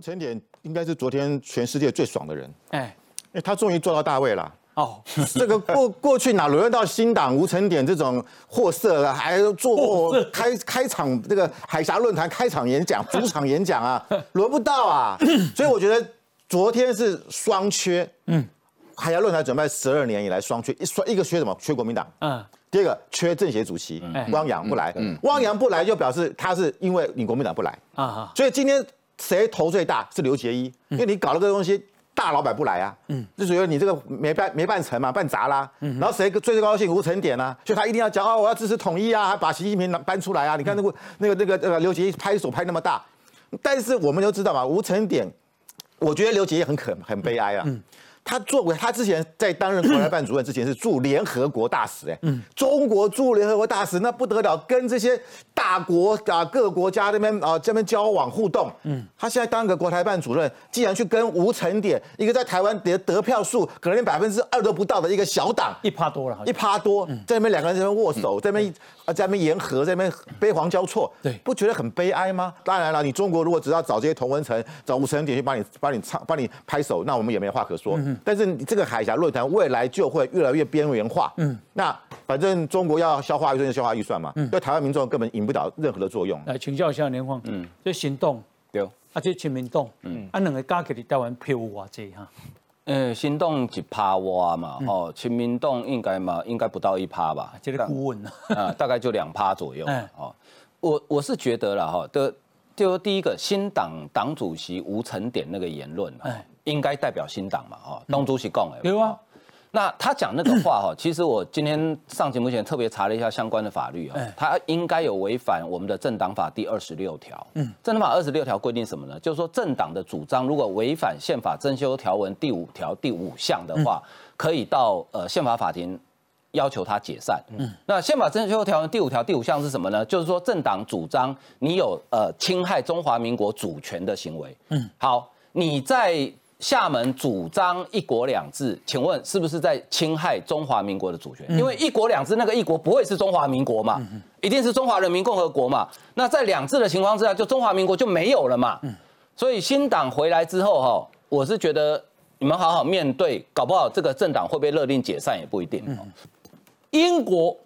吴成典应该是昨天全世界最爽的人，哎，因为他终于做到大位了。哦，这个过过去哪轮得到新党吴成典这种货色，还做过开开场这个海峡论坛开场演讲、主场演讲啊，轮不到啊。所以我觉得昨天是双缺，嗯，海峡论坛准备十二年以来双缺，一双一个缺什么？缺国民党，嗯，第二个缺政协主席汪洋不来，汪洋不来就表示他是因为你国民党不来。啊，所以今天谁头最大是刘杰一，因为你搞了个东西，大老板不来啊，嗯，就觉得你这个没办没办成嘛，办砸啦，然后谁最最高兴吴成典啊，所以他一定要讲哦，我要支持统一啊，把习近平搬出来啊，你看那个那个那个呃刘杰一拍手拍那么大，但是我们都知道嘛，吴成典，我觉得刘杰一很可很悲哀啊。他作为他之前在担任国台办主任之前是驻联合国大使，哎，中国驻联合国大使那不得了，跟这些大国啊各国家那边啊这边交往互动，嗯，他现在当个国台办主任，竟然去跟吴成典一个在台湾得得票数可能连百分之二都不到的一个小党，一趴多了，一趴多，在那边两个人在那边握手，在那边啊在那边言和，在那边悲惶交错，对，不觉得很悲哀吗？当然了，你中国如果只要找这些同文层，找吴成典去帮你帮你唱帮你拍手，那我们也没有话可说。但是你这个海峡论坛未来就会越来越边缘化。嗯，那反正中国要消化预算就消化预算嘛，嗯对台湾民众根本引不了任何的作用。来请教一下年晃，嗯，这行动对，啊，这亲民党，嗯，啊，两个加起来台湾票有偌济哈？呃，行动一趴哇嘛，哦，亲民党应该嘛，应该不到一趴吧？这个顾问啊，大概就两趴左右。哦，我我是觉得了哈，的就第一个新党党主席吴成典那个言论，哎。应该代表新党嘛？哈，东主席讲的。有啊。那他讲那个话哈，其实我今天上节目前特别查了一下相关的法律啊，他应该有违反我们的政党法第二十六条。嗯。政党法二十六条规定什么呢？就是说政党的主张如果违反宪法增修条文第五条第五项的话，可以到呃宪法法庭要求他解散。嗯。那宪法增修条文第五条第五项是什么呢？就是说政党主张你有呃侵害中华民国主权的行为。嗯。好，你在。厦门主张一国两制，请问是不是在侵害中华民国的主权？因为一国两制那个一国不会是中华民国嘛，一定是中华人民共和国嘛。那在两制的情况之下，就中华民国就没有了嘛。所以新党回来之后哈，我是觉得你们好好面对，搞不好这个政党会被勒令解散也不一定。英国，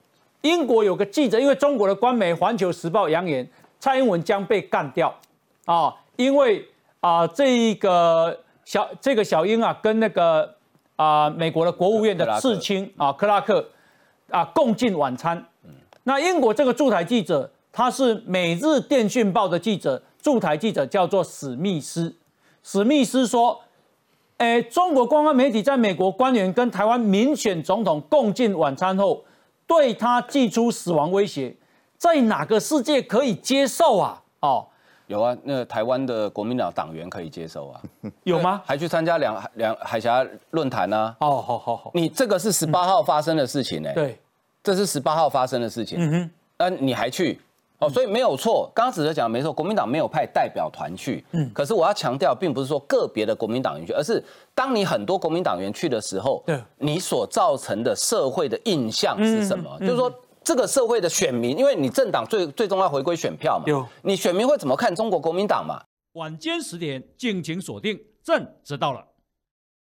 英国有个记者，因为中国的官媒《环球时报》扬言蔡英文将被干掉啊，因为啊这一个。小这个小英啊，跟那个啊美国的国务院的次卿啊克拉克啊共进晚餐。那英国这个驻台记者，他是《每日电讯报》的记者，驻台记者叫做史密斯。史密斯说：“哎，中国官方媒体在美国官员跟台湾民选总统共进晚餐后，对他寄出死亡威胁，在哪个世界可以接受啊？”哦。有啊，那台湾的国民党党员可以接受啊？有吗？还去参加两两海峡论坛呢？哦，好好好。你这个是十八号发生的事情呢？对，这是十八号发生的事情。嗯哼，那你还去？哦，所以没有错。刚刚只是讲没错，国民党没有派代表团去。嗯，可是我要强调，并不是说个别的国民党员去，而是当你很多国民党员去的时候，对，你所造成的社会的印象是什么？就是说。这个社会的选民，因为你政党最最终要回归选票嘛，你选民会怎么看中国国民党嘛？晚间十点，敬请锁定，朕知道了。